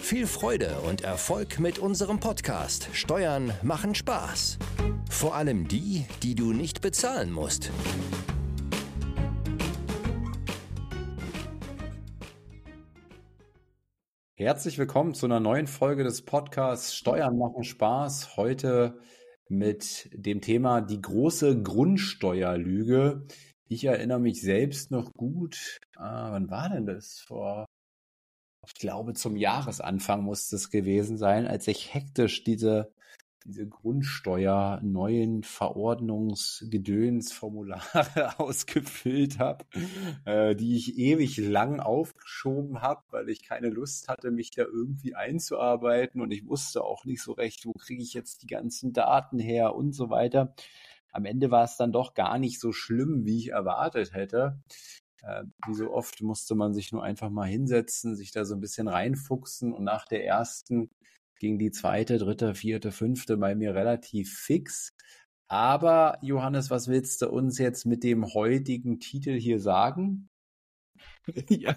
Viel Freude und Erfolg mit unserem Podcast Steuern machen Spaß. Vor allem die, die du nicht bezahlen musst. Herzlich willkommen zu einer neuen Folge des Podcasts Steuern machen Spaß. Heute mit dem Thema die große Grundsteuerlüge. Ich erinnere mich selbst noch gut. Ah, wann war denn das? Vor, ich glaube, zum Jahresanfang muss das gewesen sein, als ich hektisch diese diese Grundsteuer neuen Verordnungsgedönsformulare ausgefüllt habe, äh, die ich ewig lang aufgeschoben habe, weil ich keine Lust hatte, mich da irgendwie einzuarbeiten und ich wusste auch nicht so recht, wo kriege ich jetzt die ganzen Daten her und so weiter. Am Ende war es dann doch gar nicht so schlimm, wie ich erwartet hätte. Äh, wie so oft musste man sich nur einfach mal hinsetzen, sich da so ein bisschen reinfuchsen und nach der ersten ging die zweite, dritte, vierte, fünfte bei mir relativ fix. Aber Johannes, was willst du uns jetzt mit dem heutigen Titel hier sagen? Ja,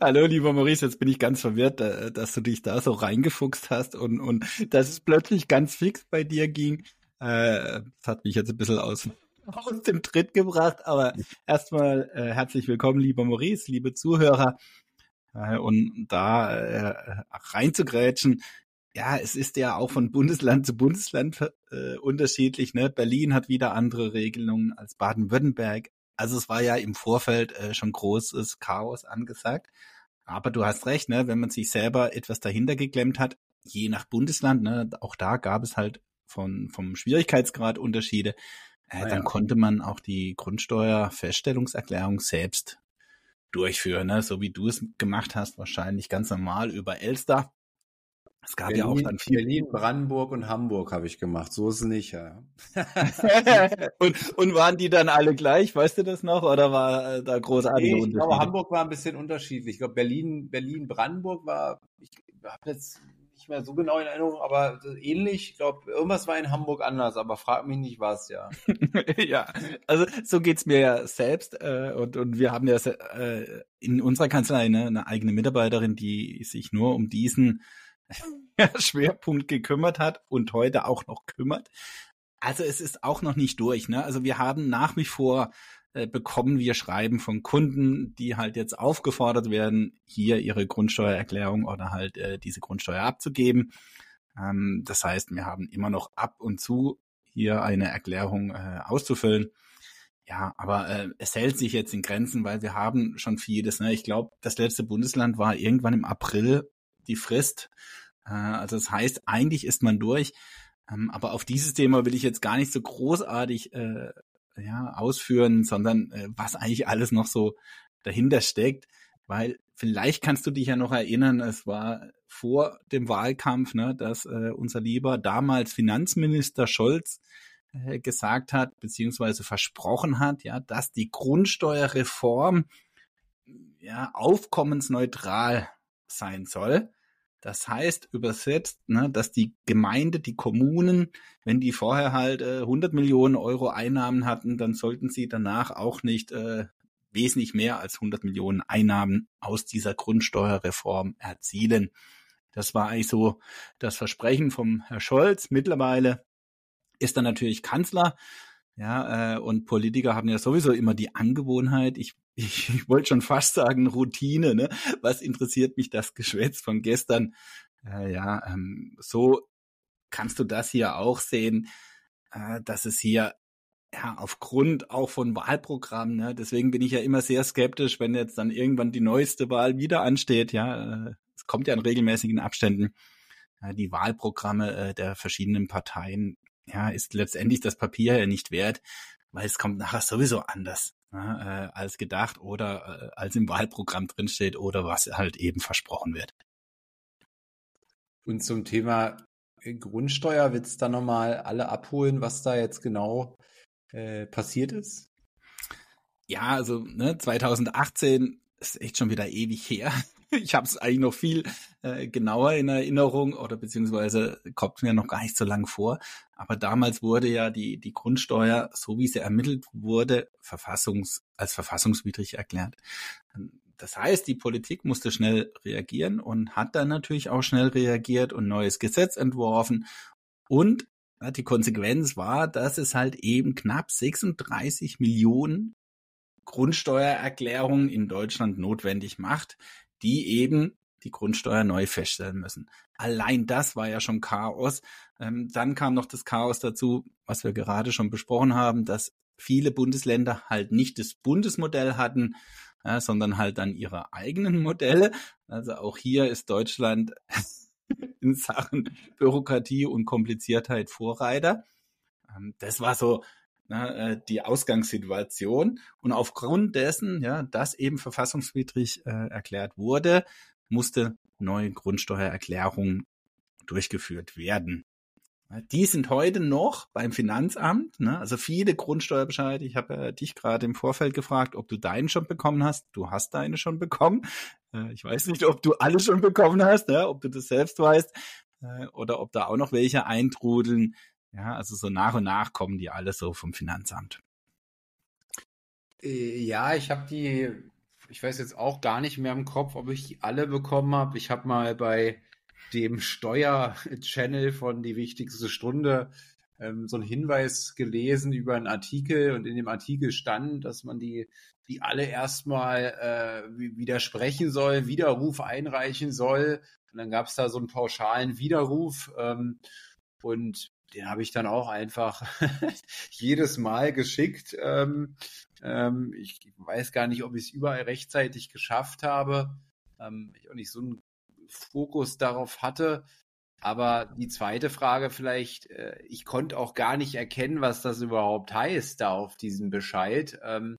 hallo lieber Maurice, jetzt bin ich ganz verwirrt, äh, dass du dich da so reingefuchst hast und, und dass es plötzlich ganz fix bei dir ging. Äh, das hat mich jetzt ein bisschen aus, aus dem Tritt gebracht, aber erstmal äh, herzlich willkommen, lieber Maurice, liebe Zuhörer. Äh, und da äh, reinzugrätschen, ja, es ist ja auch von Bundesland zu Bundesland äh, unterschiedlich. Ne? Berlin hat wieder andere Regelungen als Baden-Württemberg. Also es war ja im Vorfeld äh, schon großes Chaos angesagt. Aber du hast recht, ne? wenn man sich selber etwas dahinter geklemmt hat, je nach Bundesland, ne? auch da gab es halt von, vom Schwierigkeitsgrad Unterschiede, äh, dann konnte man auch die Grundsteuerfeststellungserklärung selbst durchführen, ne? so wie du es gemacht hast, wahrscheinlich ganz normal über Elster. Es gab Berlin, ja auch dann viel. Berlin, Brandenburg und Hamburg habe ich gemacht. So ist es nicht, ja. und, und waren die dann alle gleich? Weißt du das noch? Oder war äh, da großartige nee, Ich glaube, Hamburg war ein bisschen unterschiedlich. Ich glaube, Berlin, Berlin, Brandenburg war, ich habe jetzt nicht mehr so genau in Erinnerung, aber ähnlich. Ich glaube, irgendwas war in Hamburg anders, aber frag mich nicht was, ja. ja, also so geht's mir ja selbst äh, und, und wir haben ja äh, in unserer Kanzlei ne, eine eigene Mitarbeiterin, die sich nur um diesen Schwerpunkt gekümmert hat und heute auch noch kümmert. Also es ist auch noch nicht durch. Ne? Also wir haben nach wie vor äh, bekommen wir Schreiben von Kunden, die halt jetzt aufgefordert werden, hier ihre Grundsteuererklärung oder halt äh, diese Grundsteuer abzugeben. Ähm, das heißt, wir haben immer noch ab und zu hier eine Erklärung äh, auszufüllen. Ja, aber äh, es hält sich jetzt in Grenzen, weil wir haben schon vieles. Ne? Ich glaube, das letzte Bundesland war irgendwann im April die Frist. Äh, also das heißt, eigentlich ist man durch. Ähm, aber auf dieses Thema will ich jetzt gar nicht so großartig äh, ja, ausführen, sondern äh, was eigentlich alles noch so dahinter steckt. Weil vielleicht kannst du dich ja noch erinnern, es war vor dem Wahlkampf, ne, dass äh, unser lieber damals Finanzminister Scholz äh, gesagt hat, beziehungsweise versprochen hat, ja, dass die Grundsteuerreform ja aufkommensneutral sein soll. Das heißt übersetzt, ne, dass die Gemeinde, die Kommunen, wenn die vorher halt äh, 100 Millionen Euro Einnahmen hatten, dann sollten sie danach auch nicht äh, wesentlich mehr als 100 Millionen Einnahmen aus dieser Grundsteuerreform erzielen. Das war eigentlich so das Versprechen vom Herr Scholz. Mittlerweile ist er natürlich Kanzler. Ja, äh, und Politiker haben ja sowieso immer die Angewohnheit, ich ich, ich wollte schon fast sagen Routine, ne? Was interessiert mich das Geschwätz von gestern? Äh, ja, ähm, so kannst du das hier auch sehen, äh, dass es hier ja aufgrund auch von Wahlprogrammen, ne? deswegen bin ich ja immer sehr skeptisch, wenn jetzt dann irgendwann die neueste Wahl wieder ansteht, ja, äh, es kommt ja in regelmäßigen Abständen, äh, die Wahlprogramme äh, der verschiedenen Parteien, ja, ist letztendlich das Papier ja nicht wert, weil es kommt nachher sowieso anders äh, als gedacht oder äh, als im Wahlprogramm drinsteht oder was halt eben versprochen wird. Und zum Thema Grundsteuer, willst du da nochmal alle abholen, was da jetzt genau äh, passiert ist? Ja, also ne, 2018 ist echt schon wieder ewig her. Ich habe es eigentlich noch viel äh, genauer in Erinnerung oder beziehungsweise kommt mir noch gar nicht so lang vor. Aber damals wurde ja die, die Grundsteuer, so wie sie ermittelt wurde, verfassungs, als verfassungswidrig erklärt. Das heißt, die Politik musste schnell reagieren und hat dann natürlich auch schnell reagiert und neues Gesetz entworfen. Und die Konsequenz war, dass es halt eben knapp 36 Millionen Grundsteuererklärungen in Deutschland notwendig macht, die eben die Grundsteuer neu feststellen müssen. Allein das war ja schon Chaos. Ähm, dann kam noch das Chaos dazu, was wir gerade schon besprochen haben, dass viele Bundesländer halt nicht das Bundesmodell hatten, ja, sondern halt dann ihre eigenen Modelle. Also auch hier ist Deutschland in Sachen Bürokratie und Kompliziertheit Vorreiter. Ähm, das war so na, äh, die Ausgangssituation. Und aufgrund dessen, ja, dass eben verfassungswidrig äh, erklärt wurde, musste neue Grundsteuererklärung durchgeführt werden. Die sind heute noch beim Finanzamt, ne? also viele Grundsteuerbescheide. Ich habe äh, dich gerade im Vorfeld gefragt, ob du deinen schon bekommen hast. Du hast deine schon bekommen. Äh, ich weiß nicht, ob du alle schon bekommen hast, ja? ob du das selbst weißt äh, oder ob da auch noch welche eintrudeln. Ja, also so nach und nach kommen die alle so vom Finanzamt. Äh, ja, ich habe die, ich weiß jetzt auch gar nicht mehr im Kopf, ob ich die alle bekommen habe. Ich habe mal bei dem Steuer-Channel von Die wichtigste Stunde ähm, so einen Hinweis gelesen über einen Artikel und in dem Artikel stand, dass man die, die alle erstmal äh, widersprechen soll, Widerruf einreichen soll. Und dann gab es da so einen pauschalen Widerruf. Ähm, und den habe ich dann auch einfach jedes Mal geschickt. Ähm, ähm, ich weiß gar nicht, ob ich es überall rechtzeitig geschafft habe. Ähm, ich auch nicht so einen Fokus darauf hatte. Aber die zweite Frage vielleicht, äh, ich konnte auch gar nicht erkennen, was das überhaupt heißt da auf diesem Bescheid, ähm,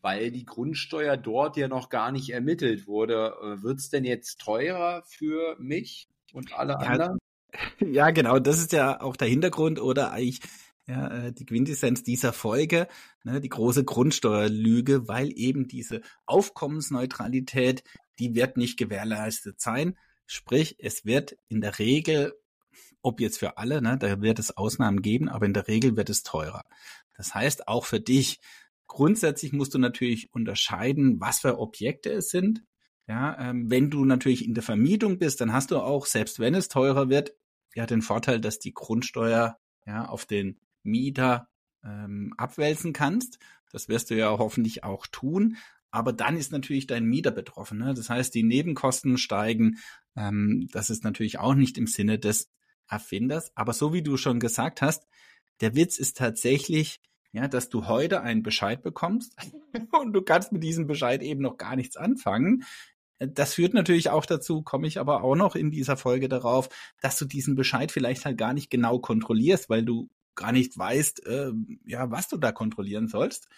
weil die Grundsteuer dort ja noch gar nicht ermittelt wurde. Äh, Wird es denn jetzt teurer für mich und alle ja, anderen? Ja, genau, das ist ja auch der Hintergrund oder eigentlich ja, äh, die Quintessenz dieser Folge, ne, die große Grundsteuerlüge, weil eben diese Aufkommensneutralität, die wird nicht gewährleistet sein. Sprich, es wird in der Regel, ob jetzt für alle, ne, da wird es Ausnahmen geben, aber in der Regel wird es teurer. Das heißt, auch für dich, grundsätzlich musst du natürlich unterscheiden, was für Objekte es sind. Ja, ähm, wenn du natürlich in der Vermietung bist, dann hast du auch, selbst wenn es teurer wird, ja den Vorteil, dass die Grundsteuer ja auf den Mieter ähm, abwälzen kannst. Das wirst du ja hoffentlich auch tun. Aber dann ist natürlich dein Mieter betroffen. Ne? Das heißt, die Nebenkosten steigen. Ähm, das ist natürlich auch nicht im Sinne des Erfinders. Aber so wie du schon gesagt hast, der Witz ist tatsächlich, ja, dass du heute einen Bescheid bekommst und du kannst mit diesem Bescheid eben noch gar nichts anfangen. Das führt natürlich auch dazu, komme ich aber auch noch in dieser Folge darauf, dass du diesen Bescheid vielleicht halt gar nicht genau kontrollierst, weil du gar nicht weißt, äh, ja, was du da kontrollieren sollst,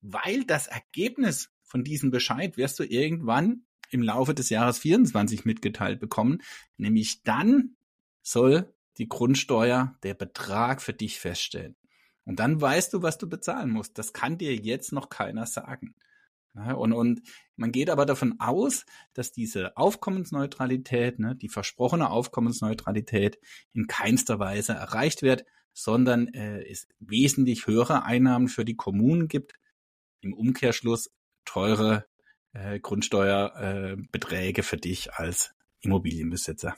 weil das Ergebnis von diesem Bescheid wirst du irgendwann im Laufe des Jahres 24 mitgeteilt bekommen, nämlich dann soll die Grundsteuer der Betrag für dich feststellen. Und dann weißt du, was du bezahlen musst. Das kann dir jetzt noch keiner sagen. Ja, und, und man geht aber davon aus, dass diese Aufkommensneutralität, ne, die versprochene Aufkommensneutralität in keinster Weise erreicht wird, sondern äh, es wesentlich höhere Einnahmen für die Kommunen gibt. Im Umkehrschluss teure äh, Grundsteuerbeträge äh, für dich als Immobilienbesitzer.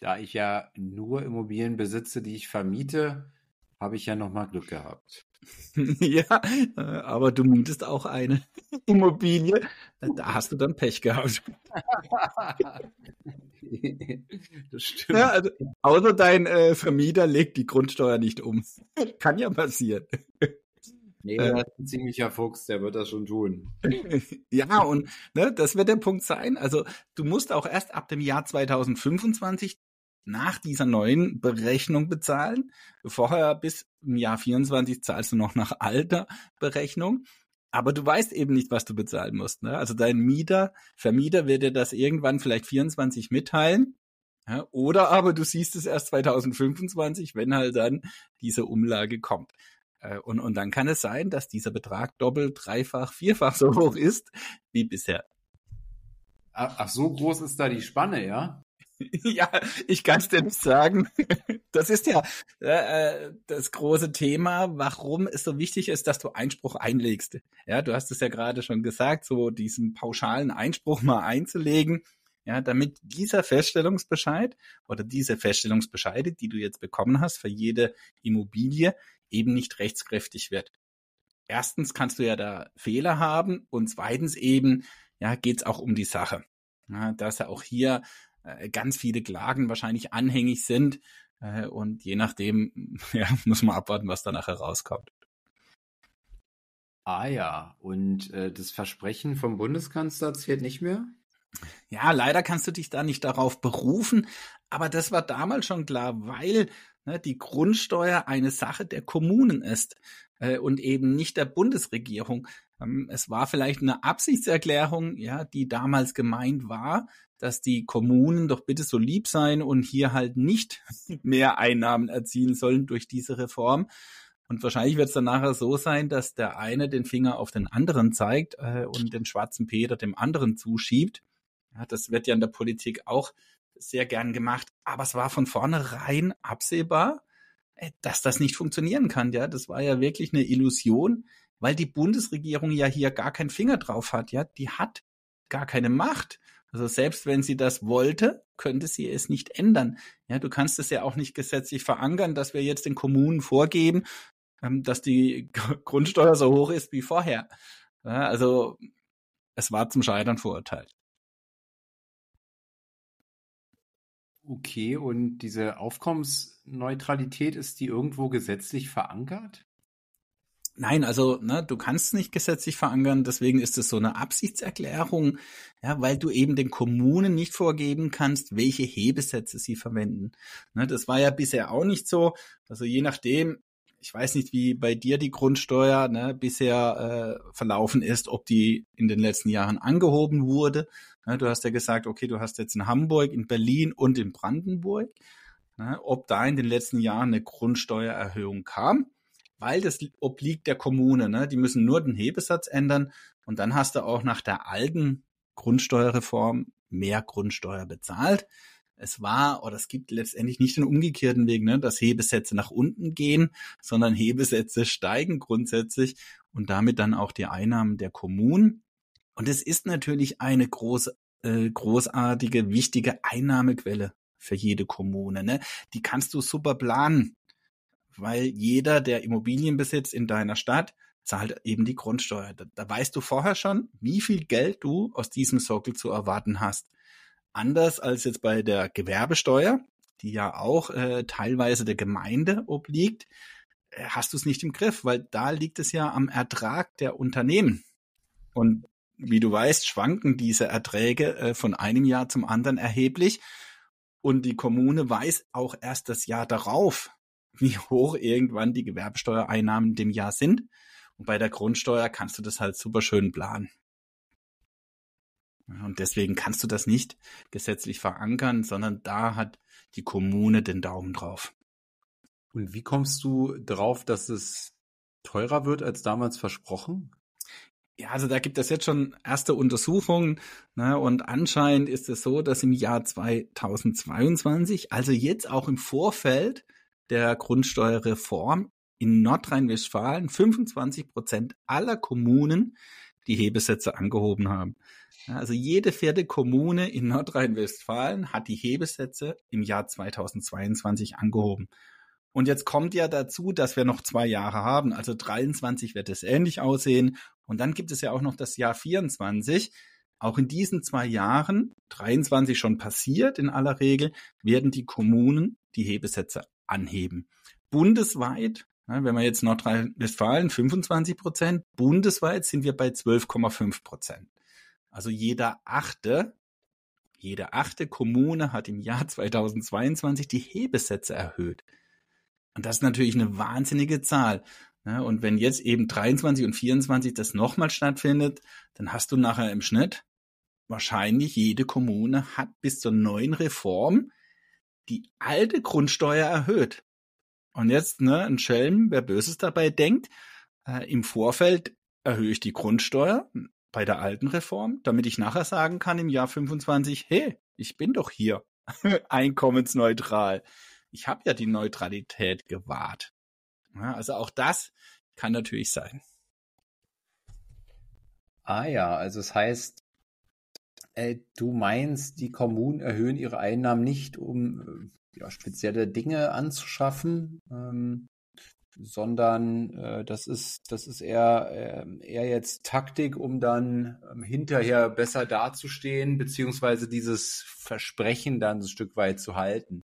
Da ich ja nur Immobilien besitze, die ich vermiete, habe ich ja nochmal Glück gehabt. ja, äh, aber du mietest auch eine Immobilie. Da hast du dann Pech gehabt. das stimmt. Ja, also, außer dein äh, Vermieter legt die Grundsteuer nicht um. Kann ja passieren. Nee, äh, das ist ein ziemlicher Fuchs, der wird das schon tun. ja, und ne, das wird der Punkt sein. Also du musst auch erst ab dem Jahr 2025 nach dieser neuen Berechnung bezahlen. Vorher bis im Jahr 24 zahlst du noch nach alter Berechnung. Aber du weißt eben nicht, was du bezahlen musst. Ne? Also dein Mieter, Vermieter wird dir das irgendwann vielleicht 24 mitteilen. Ja, oder aber du siehst es erst 2025, wenn halt dann diese Umlage kommt. Äh, und, und dann kann es sein, dass dieser Betrag doppelt, dreifach, vierfach so hoch ist wie bisher. Ach, ach so groß ist da die Spanne, ja? ja, ich kann es dir nicht sagen. Das ist ja äh, das große Thema, warum es so wichtig ist, dass du Einspruch einlegst. Ja, du hast es ja gerade schon gesagt, so diesen pauschalen Einspruch mal einzulegen, ja, damit dieser Feststellungsbescheid oder diese Feststellungsbescheide, die du jetzt bekommen hast für jede Immobilie, eben nicht rechtskräftig wird. Erstens kannst du ja da Fehler haben und zweitens eben, ja, geht's auch um die Sache. Ja, dass ja auch hier äh, ganz viele Klagen wahrscheinlich anhängig sind. Äh, und je nachdem, ja, muss man abwarten, was da nachher rauskommt. Ah ja, und äh, das Versprechen vom Bundeskanzler zählt nicht mehr? Ja, leider kannst du dich da nicht darauf berufen, aber das war damals schon klar, weil ne, die Grundsteuer eine Sache der Kommunen ist äh, und eben nicht der Bundesregierung. Ähm, es war vielleicht eine Absichtserklärung, ja, die damals gemeint war, dass die Kommunen doch bitte so lieb sein und hier halt nicht mehr Einnahmen erzielen sollen durch diese Reform. Und wahrscheinlich wird es dann nachher so sein, dass der eine den Finger auf den anderen zeigt äh, und den schwarzen Peter dem anderen zuschiebt. Ja, das wird ja in der Politik auch sehr gern gemacht. Aber es war von vornherein absehbar, äh, dass das nicht funktionieren kann. Ja, das war ja wirklich eine Illusion, weil die Bundesregierung ja hier gar keinen Finger drauf hat. Ja, die hat gar keine Macht. Also selbst wenn sie das wollte, könnte sie es nicht ändern. Ja, du kannst es ja auch nicht gesetzlich verankern, dass wir jetzt den Kommunen vorgeben, ähm, dass die Grundsteuer so hoch ist wie vorher. Ja, also es war zum Scheitern verurteilt. Okay, und diese Aufkommensneutralität, ist die irgendwo gesetzlich verankert? Nein, also ne, du kannst nicht gesetzlich verankern, deswegen ist es so eine Absichtserklärung, ja, weil du eben den Kommunen nicht vorgeben kannst, welche Hebesätze sie verwenden. Ne, das war ja bisher auch nicht so. Also je nachdem, ich weiß nicht, wie bei dir die Grundsteuer ne, bisher äh, verlaufen ist, ob die in den letzten Jahren angehoben wurde. Ne, du hast ja gesagt, okay, du hast jetzt in Hamburg, in Berlin und in Brandenburg, ne, ob da in den letzten Jahren eine Grundsteuererhöhung kam weil das obliegt der Kommune. Ne? Die müssen nur den Hebesatz ändern und dann hast du auch nach der alten Grundsteuerreform mehr Grundsteuer bezahlt. Es war oder es gibt letztendlich nicht den umgekehrten Weg, ne, dass Hebesätze nach unten gehen, sondern Hebesätze steigen grundsätzlich und damit dann auch die Einnahmen der Kommunen. Und es ist natürlich eine große, äh, großartige, wichtige Einnahmequelle für jede Kommune. Ne? Die kannst du super planen weil jeder, der Immobilien besitzt in deiner Stadt, zahlt eben die Grundsteuer. Da, da weißt du vorher schon, wie viel Geld du aus diesem Sockel zu erwarten hast. Anders als jetzt bei der Gewerbesteuer, die ja auch äh, teilweise der Gemeinde obliegt, äh, hast du es nicht im Griff, weil da liegt es ja am Ertrag der Unternehmen. Und wie du weißt, schwanken diese Erträge äh, von einem Jahr zum anderen erheblich. Und die Kommune weiß auch erst das Jahr darauf, wie hoch irgendwann die Gewerbesteuereinnahmen in dem Jahr sind. Und bei der Grundsteuer kannst du das halt super schön planen. Und deswegen kannst du das nicht gesetzlich verankern, sondern da hat die Kommune den Daumen drauf. Und wie kommst du drauf, dass es teurer wird als damals versprochen? Ja, also da gibt es jetzt schon erste Untersuchungen ne, und anscheinend ist es so, dass im Jahr 2022, also jetzt auch im Vorfeld, der Grundsteuerreform in Nordrhein-Westfalen 25 Prozent aller Kommunen die Hebesätze angehoben haben. Also jede vierte Kommune in Nordrhein-Westfalen hat die Hebesätze im Jahr 2022 angehoben. Und jetzt kommt ja dazu, dass wir noch zwei Jahre haben. Also 23 wird es ähnlich aussehen. Und dann gibt es ja auch noch das Jahr 24. Auch in diesen zwei Jahren, 23 schon passiert in aller Regel, werden die Kommunen die Hebesätze anheben. Bundesweit, wenn wir jetzt Nordrhein-Westfalen 25 Prozent, bundesweit sind wir bei 12,5 Prozent. Also jeder achte, jede achte Kommune hat im Jahr 2022 die Hebesätze erhöht. Und das ist natürlich eine wahnsinnige Zahl. Und wenn jetzt eben 23 und 24 das nochmal stattfindet, dann hast du nachher im Schnitt wahrscheinlich jede Kommune hat bis zur neuen Reform die alte Grundsteuer erhöht. Und jetzt, ne, ein Schelm, wer Böses dabei denkt, äh, im Vorfeld erhöhe ich die Grundsteuer bei der alten Reform, damit ich nachher sagen kann im Jahr 25, hey, ich bin doch hier einkommensneutral. Ich habe ja die Neutralität gewahrt. Ja, also auch das kann natürlich sein. Ah ja, also es heißt, äh, du meinst, die Kommunen erhöhen ihre Einnahmen nicht, um äh, ja, spezielle Dinge anzuschaffen, ähm, sondern äh, das ist das ist eher äh, eher jetzt Taktik, um dann ähm, hinterher besser dazustehen beziehungsweise dieses Versprechen dann ein Stück weit zu halten.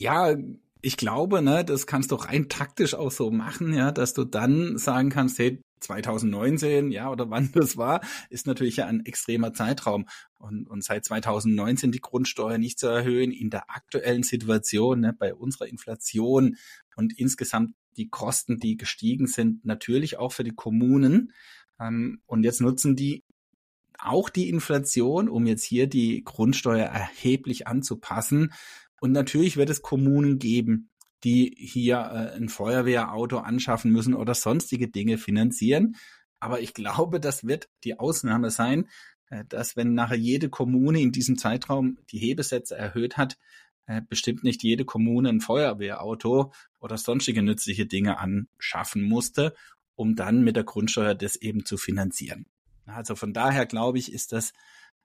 Ja, ich glaube, ne, das kannst du rein taktisch auch so machen, ja, dass du dann sagen kannst, hey, 2019, ja, oder wann das war, ist natürlich ja ein extremer Zeitraum. Und, und seit 2019 die Grundsteuer nicht zu erhöhen in der aktuellen Situation, ne, bei unserer Inflation und insgesamt die Kosten, die gestiegen sind, natürlich auch für die Kommunen. Ähm, und jetzt nutzen die auch die Inflation, um jetzt hier die Grundsteuer erheblich anzupassen. Und natürlich wird es Kommunen geben, die hier äh, ein Feuerwehrauto anschaffen müssen oder sonstige Dinge finanzieren. Aber ich glaube, das wird die Ausnahme sein, äh, dass wenn nachher jede Kommune in diesem Zeitraum die Hebesätze erhöht hat, äh, bestimmt nicht jede Kommune ein Feuerwehrauto oder sonstige nützliche Dinge anschaffen musste, um dann mit der Grundsteuer das eben zu finanzieren. Also von daher glaube ich, ist das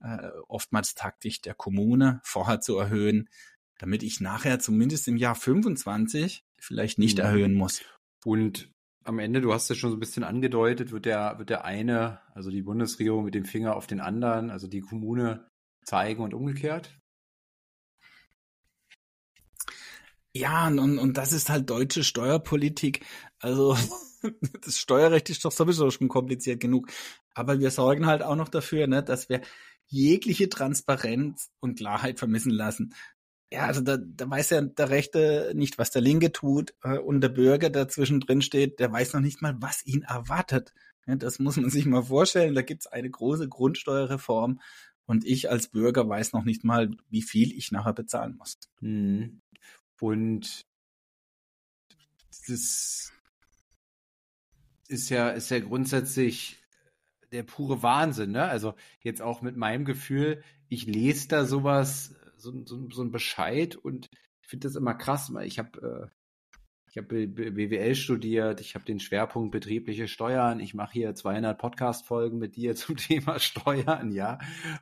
äh, oftmals taktisch der Kommune vorher zu erhöhen, damit ich nachher zumindest im Jahr 25 vielleicht nicht mhm. erhöhen muss. Und am Ende, du hast es schon so ein bisschen angedeutet, wird der, wird der eine, also die Bundesregierung mit dem Finger auf den anderen, also die Kommune zeigen und umgekehrt? Ja, und, und das ist halt deutsche Steuerpolitik. Also das Steuerrecht ist doch sowieso schon kompliziert genug. Aber wir sorgen halt auch noch dafür, ne, dass wir jegliche Transparenz und Klarheit vermissen lassen. Ja, also da, da weiß ja der Rechte nicht, was der Linke tut äh, und der Bürger, der zwischendrin steht, der weiß noch nicht mal, was ihn erwartet. Ja, das muss man sich mal vorstellen. Da gibt's eine große Grundsteuerreform und ich als Bürger weiß noch nicht mal, wie viel ich nachher bezahlen muss. Hm. Und das ist ja, ist ja grundsätzlich der pure Wahnsinn, ne? Also jetzt auch mit meinem Gefühl, ich lese da sowas so, so, so ein Bescheid und ich finde das immer krass. Ich habe äh, ich habe BWL studiert, ich habe den Schwerpunkt betriebliche Steuern, ich mache hier 200 Podcast-Folgen mit dir zum Thema Steuern, ja,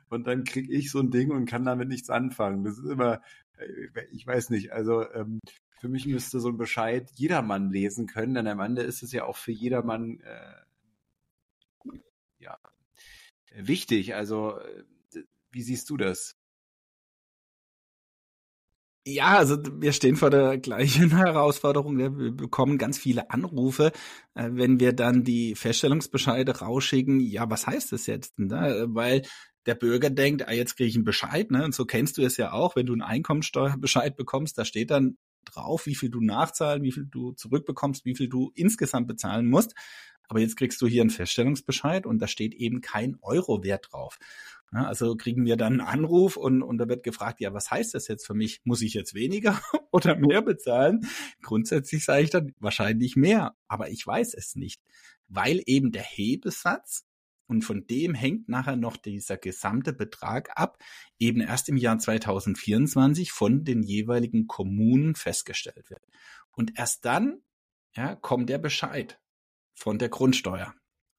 und dann kriege ich so ein Ding und kann damit nichts anfangen. Das ist immer, äh, ich weiß nicht, also ähm, für mich müsste so ein Bescheid jedermann lesen können, denn am Ende ist es ja auch für jedermann äh, ja, wichtig. Also, äh, wie siehst du das? Ja, also wir stehen vor der gleichen Herausforderung. Wir bekommen ganz viele Anrufe, äh, wenn wir dann die Feststellungsbescheide rausschicken. Ja, was heißt das jetzt? Ne? Weil der Bürger denkt, ah, jetzt kriege ich einen Bescheid. Ne? Und so kennst du es ja auch, wenn du einen Einkommensteuerbescheid bekommst, da steht dann drauf, wie viel du nachzahlen, wie viel du zurückbekommst, wie viel du insgesamt bezahlen musst. Aber jetzt kriegst du hier einen Feststellungsbescheid und da steht eben kein Euro-Wert drauf. Ja, also kriegen wir dann einen Anruf und, und da wird gefragt, ja, was heißt das jetzt für mich? Muss ich jetzt weniger oder mehr bezahlen? Grundsätzlich sage ich dann wahrscheinlich mehr, aber ich weiß es nicht, weil eben der Hebesatz und von dem hängt nachher noch dieser gesamte Betrag ab, eben erst im Jahr 2024 von den jeweiligen Kommunen festgestellt wird. Und erst dann ja, kommt der Bescheid von der Grundsteuer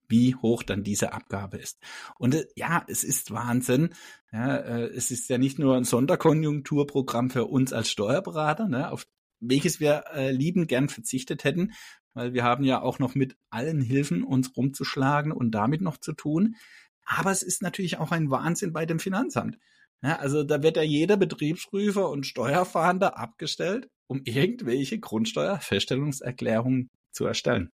wie hoch dann diese Abgabe ist. Und äh, ja, es ist Wahnsinn. Ja, äh, es ist ja nicht nur ein Sonderkonjunkturprogramm für uns als Steuerberater, ne, auf welches wir äh, lieben gern verzichtet hätten, weil wir haben ja auch noch mit allen Hilfen uns rumzuschlagen und damit noch zu tun. Aber es ist natürlich auch ein Wahnsinn bei dem Finanzamt. Ja, also da wird ja jeder Betriebsprüfer und Steuerfahnder abgestellt, um irgendwelche Grundsteuerfeststellungserklärungen zu erstellen.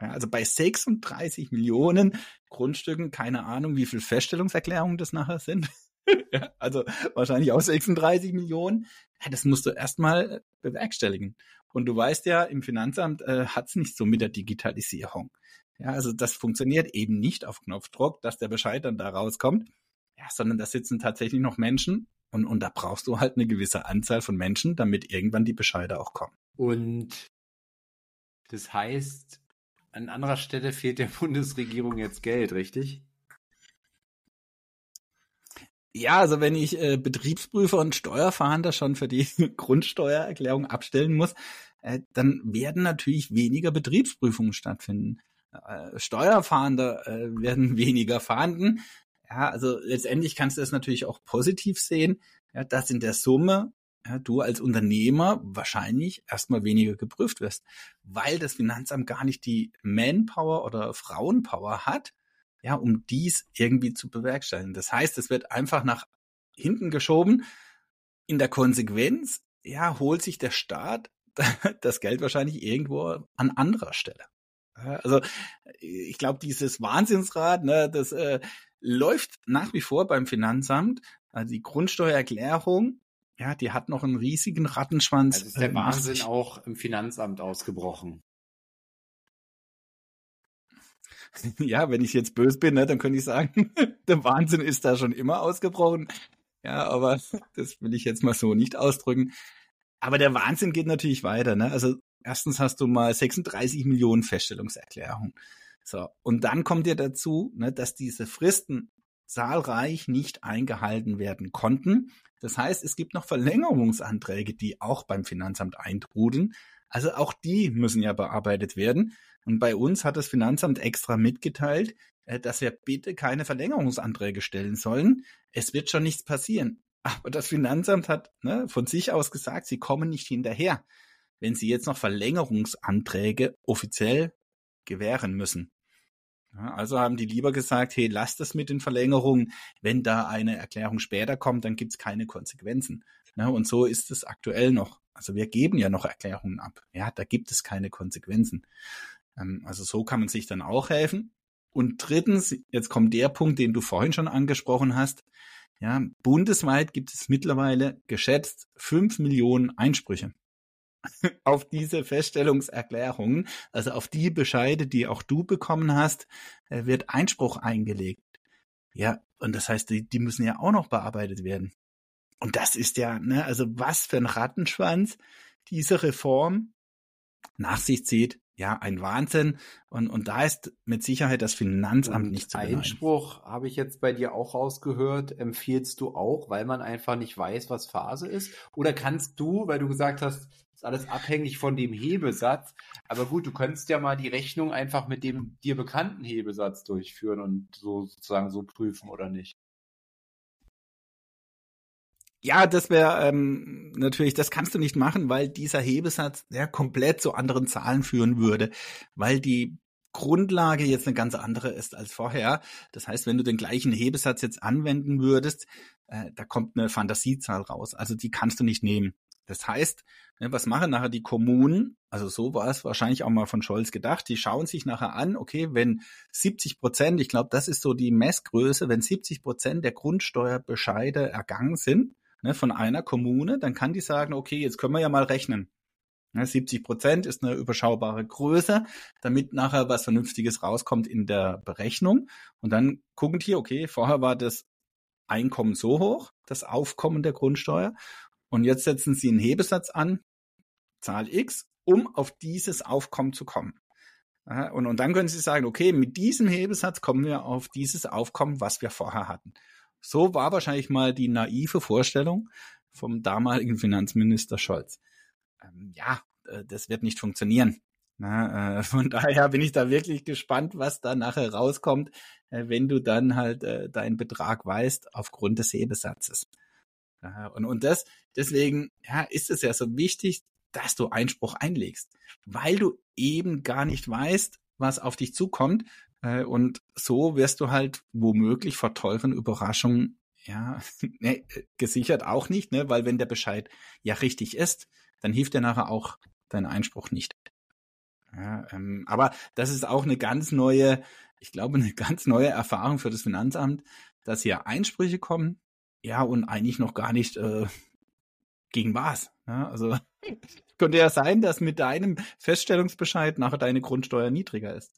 Ja, also bei 36 Millionen Grundstücken, keine Ahnung, wie viel Feststellungserklärungen das nachher sind. also wahrscheinlich auch 36 Millionen. Ja, das musst du erstmal bewerkstelligen. Und du weißt ja, im Finanzamt äh, hat's nicht so mit der Digitalisierung. Ja, also das funktioniert eben nicht auf Knopfdruck, dass der Bescheid dann da rauskommt. Ja, sondern da sitzen tatsächlich noch Menschen Und, und da brauchst du halt eine gewisse Anzahl von Menschen, damit irgendwann die Bescheide auch kommen. Und das heißt, an anderer Stelle fehlt der Bundesregierung jetzt Geld, richtig? Ja, also wenn ich äh, Betriebsprüfer und Steuerfahnder schon für die Grundsteuererklärung abstellen muss, äh, dann werden natürlich weniger Betriebsprüfungen stattfinden. Äh, Steuerfahnder äh, werden weniger fahnden. Ja, also letztendlich kannst du das natürlich auch positiv sehen, ja, dass in der Summe ja, du als Unternehmer wahrscheinlich erstmal weniger geprüft wirst, weil das Finanzamt gar nicht die Manpower oder Frauenpower hat, ja, um dies irgendwie zu bewerkstelligen. Das heißt, es wird einfach nach hinten geschoben. In der Konsequenz, ja, holt sich der Staat das Geld wahrscheinlich irgendwo an anderer Stelle. Also ich glaube, dieses Wahnsinnsrad, ne, das äh, läuft nach wie vor beim Finanzamt. Also die Grundsteuererklärung, ja, die hat noch einen riesigen Rattenschwanz. Also ist der äh, Wahnsinn auch im Finanzamt ausgebrochen. Ja, wenn ich jetzt böse bin, ne, dann könnte ich sagen, der Wahnsinn ist da schon immer ausgebrochen. Ja, aber das will ich jetzt mal so nicht ausdrücken. Aber der Wahnsinn geht natürlich weiter. Ne? Also erstens hast du mal 36 Millionen Feststellungserklärungen. So, und dann kommt dir dazu, ne, dass diese Fristen zahlreich nicht eingehalten werden konnten. Das heißt, es gibt noch Verlängerungsanträge, die auch beim Finanzamt eintrudeln. Also auch die müssen ja bearbeitet werden. Und bei uns hat das Finanzamt extra mitgeteilt, äh, dass wir bitte keine Verlängerungsanträge stellen sollen. Es wird schon nichts passieren. Aber das Finanzamt hat ne, von sich aus gesagt, sie kommen nicht hinterher, wenn sie jetzt noch Verlängerungsanträge offiziell gewähren müssen. Also haben die lieber gesagt, hey, lasst das mit den Verlängerungen. Wenn da eine Erklärung später kommt, dann gibt's keine Konsequenzen. Ja, und so ist es aktuell noch. Also wir geben ja noch Erklärungen ab. Ja, da gibt es keine Konsequenzen. Ähm, also so kann man sich dann auch helfen. Und drittens, jetzt kommt der Punkt, den du vorhin schon angesprochen hast. Ja, bundesweit gibt es mittlerweile geschätzt fünf Millionen Einsprüche auf diese Feststellungserklärungen, also auf die Bescheide, die auch du bekommen hast, äh, wird Einspruch eingelegt. Ja, und das heißt, die, die müssen ja auch noch bearbeitet werden. Und das ist ja, ne, also was für ein Rattenschwanz diese Reform nach sich zieht. Ja, ein Wahnsinn. Und, und da ist mit Sicherheit das Finanzamt und nicht zu beneiden. Einspruch habe ich jetzt bei dir auch rausgehört. Empfiehlst du auch, weil man einfach nicht weiß, was Phase ist? Oder kannst du, weil du gesagt hast, ist alles abhängig von dem Hebesatz. Aber gut, du könntest ja mal die Rechnung einfach mit dem dir bekannten Hebesatz durchführen und so sozusagen so prüfen oder nicht. Ja, das wäre ähm, natürlich, das kannst du nicht machen, weil dieser Hebesatz ja komplett zu anderen Zahlen führen würde, weil die Grundlage jetzt eine ganz andere ist als vorher. Das heißt, wenn du den gleichen Hebesatz jetzt anwenden würdest, äh, da kommt eine Fantasiezahl raus. Also die kannst du nicht nehmen. Das heißt, ne, was machen nachher die Kommunen? Also so war es wahrscheinlich auch mal von Scholz gedacht. Die schauen sich nachher an, okay, wenn 70 Prozent, ich glaube, das ist so die Messgröße, wenn 70 Prozent der Grundsteuerbescheide ergangen sind ne, von einer Kommune, dann kann die sagen, okay, jetzt können wir ja mal rechnen. Ne, 70 Prozent ist eine überschaubare Größe, damit nachher was Vernünftiges rauskommt in der Berechnung. Und dann gucken die, okay, vorher war das Einkommen so hoch, das Aufkommen der Grundsteuer. Und jetzt setzen Sie einen Hebesatz an, Zahl X, um auf dieses Aufkommen zu kommen. Und, und dann können Sie sagen, okay, mit diesem Hebesatz kommen wir auf dieses Aufkommen, was wir vorher hatten. So war wahrscheinlich mal die naive Vorstellung vom damaligen Finanzminister Scholz. Ähm, ja, äh, das wird nicht funktionieren. Na, äh, von daher bin ich da wirklich gespannt, was da nachher rauskommt, äh, wenn du dann halt äh, deinen Betrag weißt aufgrund des Hebesatzes. Und, und das, deswegen ja, ist es ja so wichtig, dass du Einspruch einlegst, weil du eben gar nicht weißt, was auf dich zukommt. Äh, und so wirst du halt womöglich vor teuren Überraschungen ja, ne, gesichert auch nicht, ne? weil wenn der Bescheid ja richtig ist, dann hilft dir nachher auch dein Einspruch nicht. Ja, ähm, aber das ist auch eine ganz neue, ich glaube, eine ganz neue Erfahrung für das Finanzamt, dass hier Einsprüche kommen, ja, und eigentlich noch gar nicht äh, gegen was. Ja, also könnte ja sein, dass mit deinem Feststellungsbescheid nachher deine Grundsteuer niedriger ist.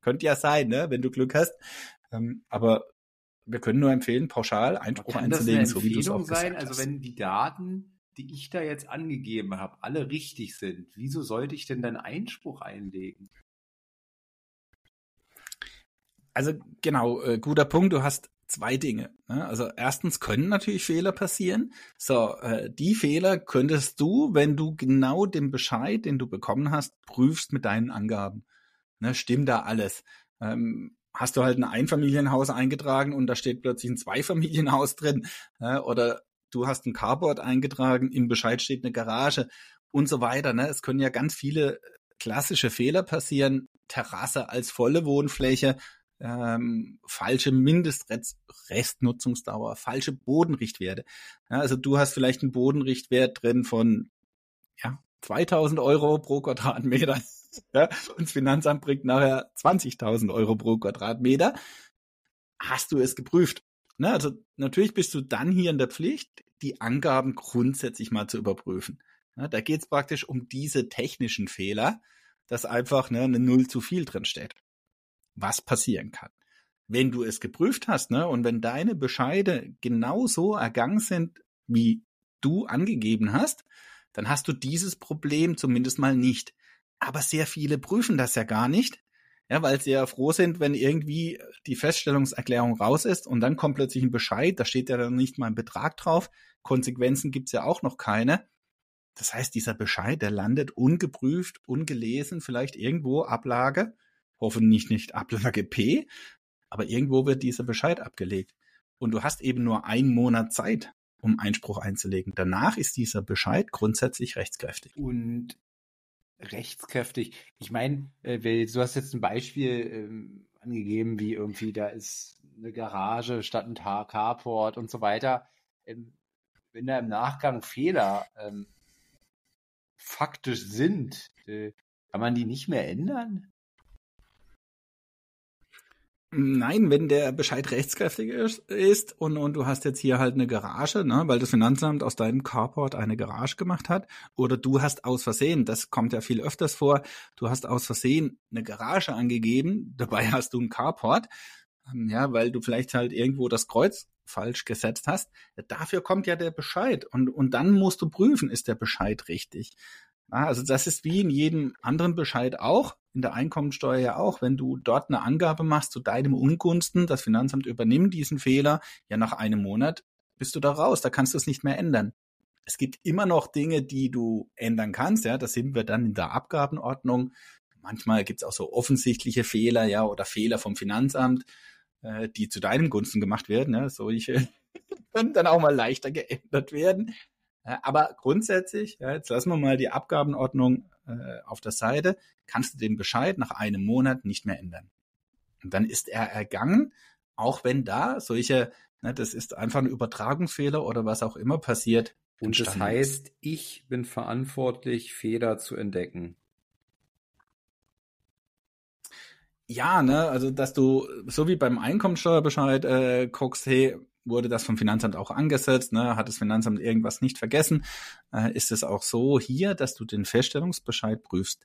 Könnte ja sein, ne, wenn du Glück hast. Ähm, aber wir können nur empfehlen, pauschal Einspruch Kann einzulegen, das eine so wie du es auch Empfehlung sein? gesagt Also hast. wenn die Daten, die ich da jetzt angegeben habe, alle richtig sind, wieso sollte ich denn dann Einspruch einlegen? Also genau, äh, guter Punkt. Du hast zwei Dinge. Ne? Also erstens können natürlich Fehler passieren. So, äh, die Fehler könntest du, wenn du genau den Bescheid, den du bekommen hast, prüfst mit deinen Angaben. Ne? Stimmt da alles? Ähm, hast du halt ein Einfamilienhaus eingetragen und da steht plötzlich ein Zweifamilienhaus drin? Ne? Oder du hast ein Carport eingetragen, im Bescheid steht eine Garage und so weiter. Ne? Es können ja ganz viele klassische Fehler passieren. Terrasse als volle Wohnfläche, ähm, falsche Mindestrestnutzungsdauer, falsche Bodenrichtwerte. Ja, also du hast vielleicht einen Bodenrichtwert drin von ja, 2000 Euro pro Quadratmeter. Ja, und das Finanzamt bringt nachher 20.000 Euro pro Quadratmeter. Hast du es geprüft? Ne, also natürlich bist du dann hier in der Pflicht, die Angaben grundsätzlich mal zu überprüfen. Ja, da geht es praktisch um diese technischen Fehler, dass einfach ne, eine Null zu viel drin steht was passieren kann. Wenn du es geprüft hast, ne, und wenn deine Bescheide genau so ergangen sind, wie du angegeben hast, dann hast du dieses Problem zumindest mal nicht. Aber sehr viele prüfen das ja gar nicht, ja, weil sie ja froh sind, wenn irgendwie die Feststellungserklärung raus ist und dann kommt plötzlich ein Bescheid, da steht ja dann nicht mal ein Betrag drauf, Konsequenzen gibt's ja auch noch keine. Das heißt, dieser Bescheid, der landet ungeprüft, ungelesen, vielleicht irgendwo Ablage, hoffentlich nicht Ablage P, aber irgendwo wird dieser Bescheid abgelegt. Und du hast eben nur einen Monat Zeit, um Einspruch einzulegen. Danach ist dieser Bescheid grundsätzlich rechtskräftig. Und rechtskräftig, ich meine, äh, du hast jetzt ein Beispiel ähm, angegeben, wie irgendwie da ist eine Garage statt ein Carport und so weiter. Ähm, wenn da im Nachgang Fehler ähm, faktisch sind, äh, kann man die nicht mehr ändern? Nein, wenn der Bescheid rechtskräftig ist, und, und du hast jetzt hier halt eine Garage, ne, weil das Finanzamt aus deinem Carport eine Garage gemacht hat, oder du hast aus Versehen, das kommt ja viel öfters vor, du hast aus Versehen eine Garage angegeben, dabei hast du ein Carport, ähm, ja, weil du vielleicht halt irgendwo das Kreuz falsch gesetzt hast, dafür kommt ja der Bescheid und, und dann musst du prüfen, ist der Bescheid richtig. Also das ist wie in jedem anderen Bescheid auch, in der Einkommensteuer ja auch, wenn du dort eine Angabe machst zu deinem Ungunsten, das Finanzamt übernimmt diesen Fehler, ja nach einem Monat bist du da raus, da kannst du es nicht mehr ändern. Es gibt immer noch Dinge, die du ändern kannst, ja, das sind wir dann in der Abgabenordnung. Manchmal gibt es auch so offensichtliche Fehler, ja, oder Fehler vom Finanzamt, äh, die zu deinem Gunsten gemacht werden, ja, solche können dann auch mal leichter geändert werden. Aber grundsätzlich, ja, jetzt lassen wir mal die Abgabenordnung äh, auf der Seite, kannst du den Bescheid nach einem Monat nicht mehr ändern. Und dann ist er ergangen, auch wenn da solche, ne, das ist einfach ein Übertragungsfehler oder was auch immer passiert. Und das heißt, ich bin verantwortlich, Fehler zu entdecken. Ja, ne, also dass du so wie beim Einkommensteuerbescheid äh, guckst, hey, wurde das vom Finanzamt auch angesetzt, ne? hat das Finanzamt irgendwas nicht vergessen, äh, ist es auch so hier, dass du den Feststellungsbescheid prüfst.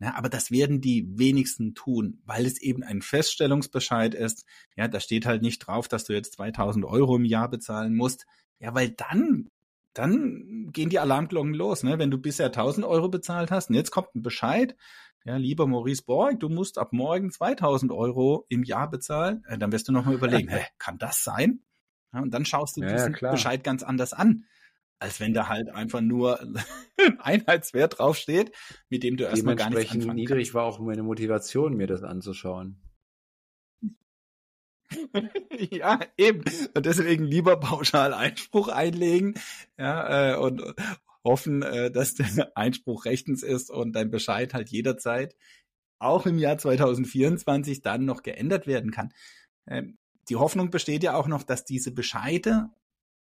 Ja, aber das werden die wenigsten tun, weil es eben ein Feststellungsbescheid ist. Ja, da steht halt nicht drauf, dass du jetzt 2000 Euro im Jahr bezahlen musst. Ja, weil dann, dann gehen die Alarmglocken los. Ne? Wenn du bisher 1000 Euro bezahlt hast und jetzt kommt ein Bescheid, ja, lieber Maurice Borg, du musst ab morgen 2000 Euro im Jahr bezahlen, äh, dann wirst du nochmal überlegen, hä, kann das sein? Ja, und dann schaust du Ja, diesen klar. Bescheid ganz anders an, als wenn da halt einfach nur ein Einheitswert draufsteht, mit dem du erstmal gar nichts anfangen niedrig war auch meine Motivation, mir das anzuschauen. kannst. ja, eben. Und deswegen lieber pauschal Einspruch einlegen ja, äh, und hoffen, äh, dass der Einspruch rechtens ist und dein Bescheid halt jederzeit auch im Jahr 2024 dann noch geändert werden kann. Ähm, die Hoffnung besteht ja auch noch, dass diese Bescheide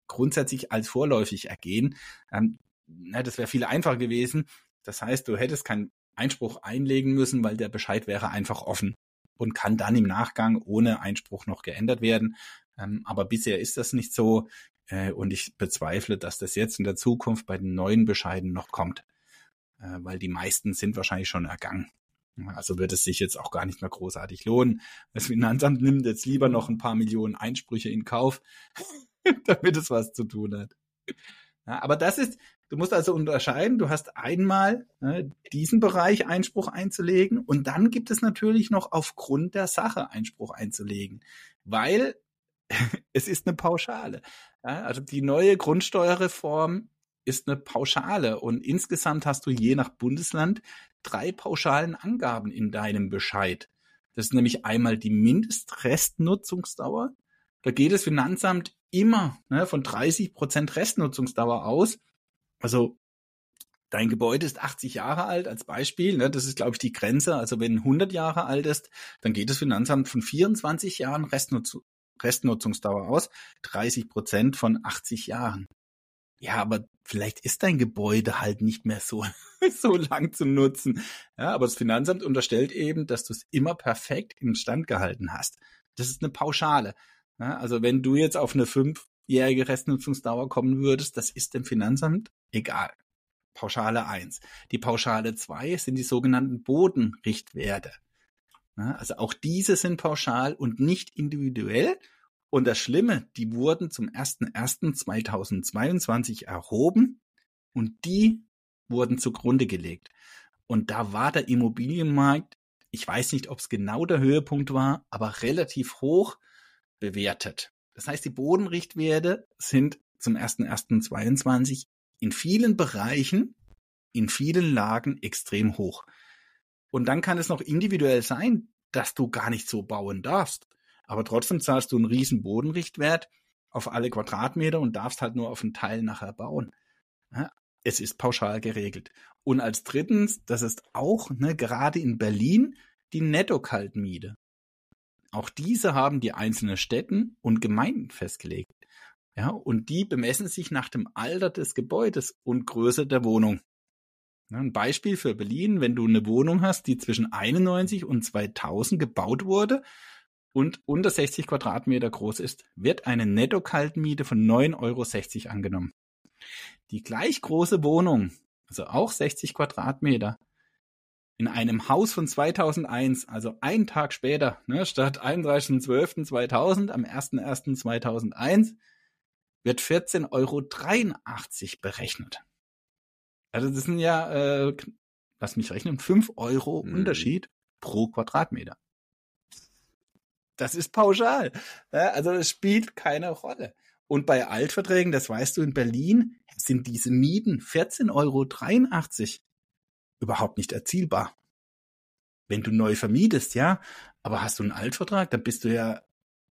grundsätzlich als vorläufig ergehen. Ähm, na, das wäre viel einfacher gewesen. Das heißt, du hättest keinen Einspruch einlegen müssen, weil der Bescheid wäre einfach offen und kann dann im Nachgang ohne Einspruch noch geändert werden. Ähm, aber bisher ist das nicht so äh, und ich bezweifle, dass das jetzt in der Zukunft bei den neuen Bescheiden noch kommt, äh, weil die meisten sind wahrscheinlich schon ergangen. Also wird es sich jetzt auch gar nicht mehr großartig lohnen. Das Finanzamt nimmt jetzt lieber noch ein paar Millionen Einsprüche in Kauf, damit es was zu tun hat. Ja, aber das ist, du musst also unterscheiden, du hast einmal ne, diesen Bereich Einspruch einzulegen und dann gibt es natürlich noch aufgrund der Sache Einspruch einzulegen, weil es ist eine Pauschale. Ja, also die neue Grundsteuerreform ist eine Pauschale und insgesamt hast du je nach Bundesland drei pauschalen Angaben in deinem Bescheid. Das ist nämlich einmal die Mindestrestnutzungsdauer. Da geht das Finanzamt immer ne, von 30 Prozent Restnutzungsdauer aus. Also dein Gebäude ist 80 Jahre alt als Beispiel. Ne, das ist, glaube ich, die Grenze. Also wenn 100 Jahre alt ist, dann geht das Finanzamt von 24 Jahren Restnutz Restnutzungsdauer aus, 30 Prozent von 80 Jahren. Ja, aber vielleicht ist dein Gebäude halt nicht mehr so, so lang zu nutzen. Ja, aber das Finanzamt unterstellt eben, dass du es immer perfekt im Stand gehalten hast. Das ist eine Pauschale. Ja, also wenn du jetzt auf eine fünfjährige Restnutzungsdauer kommen würdest, das ist dem Finanzamt egal. Pauschale eins. Die Pauschale zwei sind die sogenannten Bodenrichtwerte. Ja, also auch diese sind pauschal und nicht individuell. Und das Schlimme, die wurden zum 01.01.2022 erhoben und die wurden zugrunde gelegt. Und da war der Immobilienmarkt, ich weiß nicht, ob es genau der Höhepunkt war, aber relativ hoch bewertet. Das heißt, die Bodenrichtwerte sind zum 01.01.22 in vielen Bereichen, in vielen Lagen extrem hoch. Und dann kann es noch individuell sein, dass du gar nicht so bauen darfst. Aber trotzdem zahlst du einen riesen Bodenrichtwert auf alle Quadratmeter und darfst halt nur auf einen Teil nachher bauen. Ja, es ist pauschal geregelt. Und als drittens, das ist auch ne, gerade in Berlin die Netto-Kaltmiete. Auch diese haben die einzelnen Städten und Gemeinden festgelegt. Ja, und die bemessen sich nach dem Alter des Gebäudes und Größe der Wohnung. Ein Beispiel für Berlin, wenn du eine Wohnung hast, die zwischen 91 und 2000 gebaut wurde und unter 60 Quadratmeter groß ist, wird eine Netto-Kaltmiete von 9,60 Euro angenommen. Die gleich große Wohnung, also auch 60 Quadratmeter, in einem Haus von 2001, also einen Tag später, ne, statt 31.12.2000 am 01.01.2001, wird 14,83 Euro berechnet. Also das sind ja, äh, lass mich rechnen, fünf Euro mhm. Unterschied pro Quadratmeter. Das ist pauschal. Ja, also es spielt keine Rolle. Und bei Altverträgen, das weißt du, in Berlin sind diese Mieten 14,83 Euro überhaupt nicht erzielbar. Wenn du neu vermietest, ja, aber hast du einen Altvertrag, dann bist du ja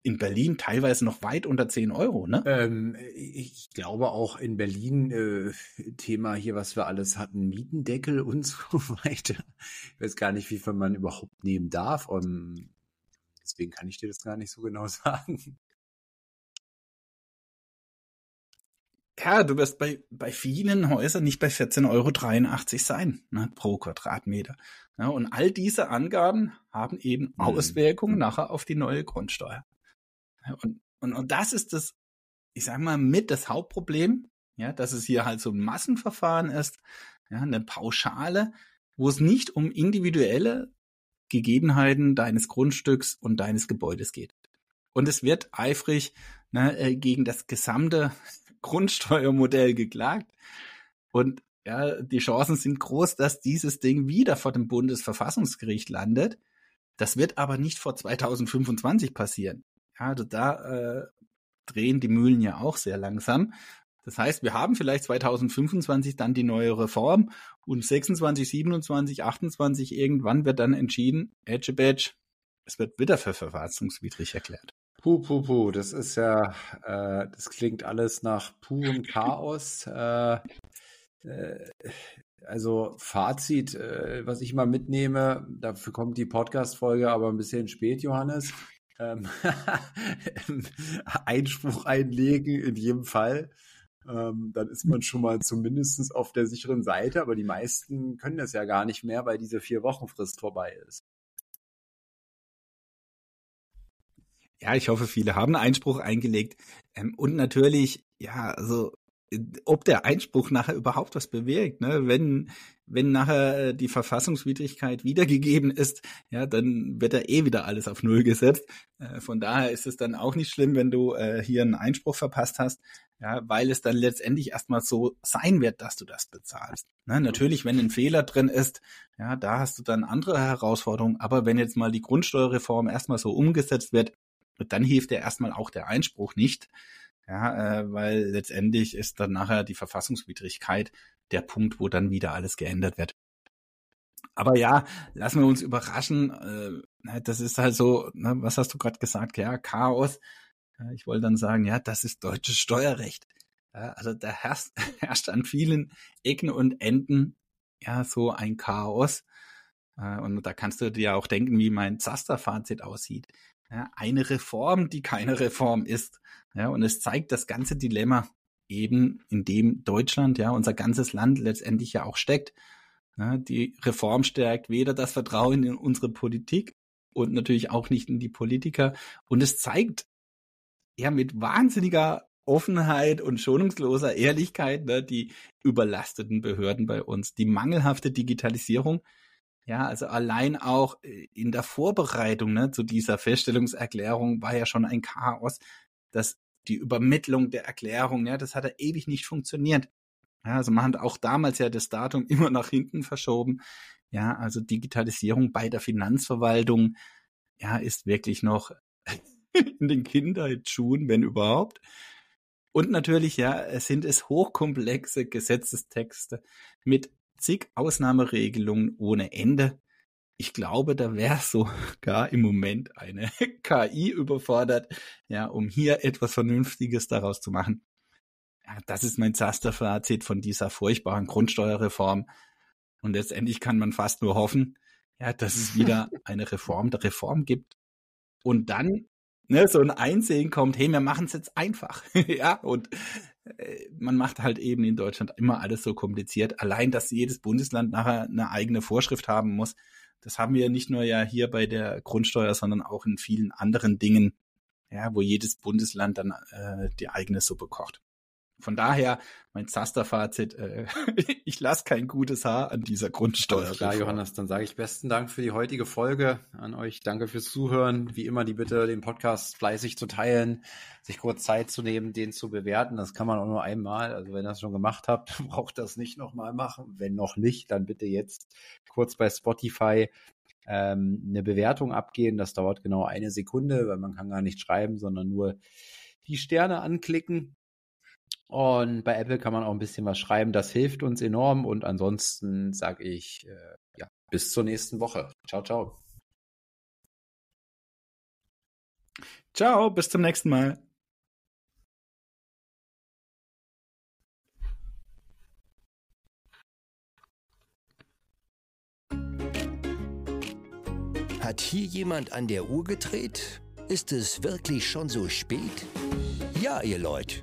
in Berlin teilweise noch weit unter 10 Euro, ne? Ähm, ich glaube auch in Berlin äh, Thema hier, was wir alles hatten, Mietendeckel und so weiter. Ich weiß gar nicht, wie viel man überhaupt nehmen darf. Und ähm, deswegen kann ich dir das gar nicht so genau sagen. Ja, du wirst bei, bei vielen Häusern nicht bei 14,83 Euro sein, ne, pro Quadratmeter. Ja, und all diese Angaben haben eben hm. Auswirkungen mhm. nachher auf die neue Grundsteuer. Und, und, und das ist das, ich sag mal, mit das Hauptproblem, ja, dass es hier halt so ein Massenverfahren ist, ja, eine Pauschale, wo es nicht um individuelle Gegebenheiten deines Grundstücks und deines Gebäudes geht. Und es wird eifrig ne, äh, gegen das gesamte Grundsteuermodell geklagt. Und ja, die Chancen sind groß, dass dieses Ding wieder vor dem Bundesverfassungsgericht landet. Das wird aber nicht vor 2025 passieren. Ja, also da äh, drehen die Mühlen ja auch sehr langsam. Das heißt, wir haben vielleicht 2025 dann die neue Reform und 26, 27, 28 irgendwann wird dann entschieden, Edge Badge, es wird wieder für verfassungswidrig erklärt. Puh, puh, puh, das ist ja, äh, das klingt alles nach purem Chaos. äh, äh, also Fazit, äh, was ich mal mitnehme, dafür kommt die Podcast-Folge aber ein bisschen spät, Johannes ähm, Einspruch einlegen in jedem Fall. Ähm, dann ist man schon mal zumindest auf der sicheren Seite, aber die meisten können das ja gar nicht mehr, weil diese vier Wochen Frist vorbei ist. Ja, ich hoffe, viele haben Einspruch eingelegt. Ähm, und natürlich, ja, also ob der Einspruch nachher überhaupt was bewirkt. Ne? Wenn, wenn nachher die Verfassungswidrigkeit wiedergegeben ist, ja, dann wird er eh wieder alles auf Null gesetzt. Äh, von daher ist es dann auch nicht schlimm, wenn du äh, hier einen Einspruch verpasst hast, ja, weil es dann letztendlich erstmal so sein wird, dass du das bezahlst. Ne? Natürlich, wenn ein Fehler drin ist, ja, da hast du dann andere Herausforderungen. Aber wenn jetzt mal die Grundsteuerreform erstmal so umgesetzt wird, dann hilft ja erstmal auch der Einspruch nicht. Ja, äh, weil letztendlich ist dann nachher die Verfassungswidrigkeit der Punkt, wo dann wieder alles geändert wird. Aber ja, lassen wir uns überraschen. Äh, das ist halt so, ne, was hast du gerade gesagt? Ja, Chaos. Ich wollte dann sagen, ja, das ist deutsches Steuerrecht. Ja, also da herrscht, herrscht an vielen Ecken und Enden ja so ein Chaos. Äh, und da kannst du dir auch denken, wie mein Zaster-Fazit aussieht. Ja, eine Reform, die keine Reform ist. Ja, und es zeigt das ganze Dilemma eben, in dem Deutschland, ja, unser ganzes Land letztendlich ja auch steckt. Ja, die Reform stärkt weder das Vertrauen in unsere Politik und natürlich auch nicht in die Politiker. Und es zeigt ja mit wahnsinniger Offenheit und schonungsloser Ehrlichkeit ne, die überlasteten Behörden bei uns, die mangelhafte Digitalisierung, ja, also allein auch äh, in der Vorbereitung ne, zu dieser Feststellungserklärung war ja schon ein Chaos, dass die Übermittlung der Erklärung, ja, das hat ja ewig nicht funktioniert. Ja, also man hat auch damals ja das Datum immer nach hinten verschoben. Ja, also Digitalisierung bei der Finanzverwaltung, ja, ist wirklich noch in den Kinderschuhen, wenn überhaupt. Und natürlich, ja, sind es hochkomplexe Gesetzestexte mit zig Ausnahmeregelungen ohne Ende. Ich glaube, da wäre sogar im Moment eine KI überfordert, ja, um hier etwas Vernünftiges daraus zu machen. Ja, das ist mein Zaster-Fazit von dieser furchtbaren Grundsteuerreform. Und letztendlich kann man fast nur hoffen, ja, dass es wieder eine Reform der Reform gibt. Und dann ne, so ein Einsehen kommt, hey, wir machen es jetzt einfach. ja, und man macht halt eben in Deutschland immer alles so kompliziert. Allein, dass jedes Bundesland nachher eine eigene Vorschrift haben muss, das haben wir nicht nur ja hier bei der Grundsteuer, sondern auch in vielen anderen Dingen, ja, wo jedes Bundesland dann äh, die eigene Suppe kocht. Von daher mein Zaster-Fazit, äh, ich lasse kein gutes Haar an dieser Grundsteuer. Klar, Johannes, dann sage ich besten Dank für die heutige Folge an euch. Danke fürs Zuhören. Wie immer die Bitte, den Podcast fleißig zu teilen, sich kurz Zeit zu nehmen, den zu bewerten. Das kann man auch nur einmal. Also wenn ihr das schon gemacht habt, braucht das nicht nochmal machen. Wenn noch nicht, dann bitte jetzt kurz bei Spotify ähm, eine Bewertung abgehen. Das dauert genau eine Sekunde, weil man kann gar nicht schreiben, sondern nur die Sterne anklicken und bei Apple kann man auch ein bisschen was schreiben. Das hilft uns enorm. Und ansonsten sage ich, äh, ja, bis zur nächsten Woche. Ciao, ciao. Ciao, bis zum nächsten Mal. Hat hier jemand an der Uhr gedreht? Ist es wirklich schon so spät? Ja, ihr Leute,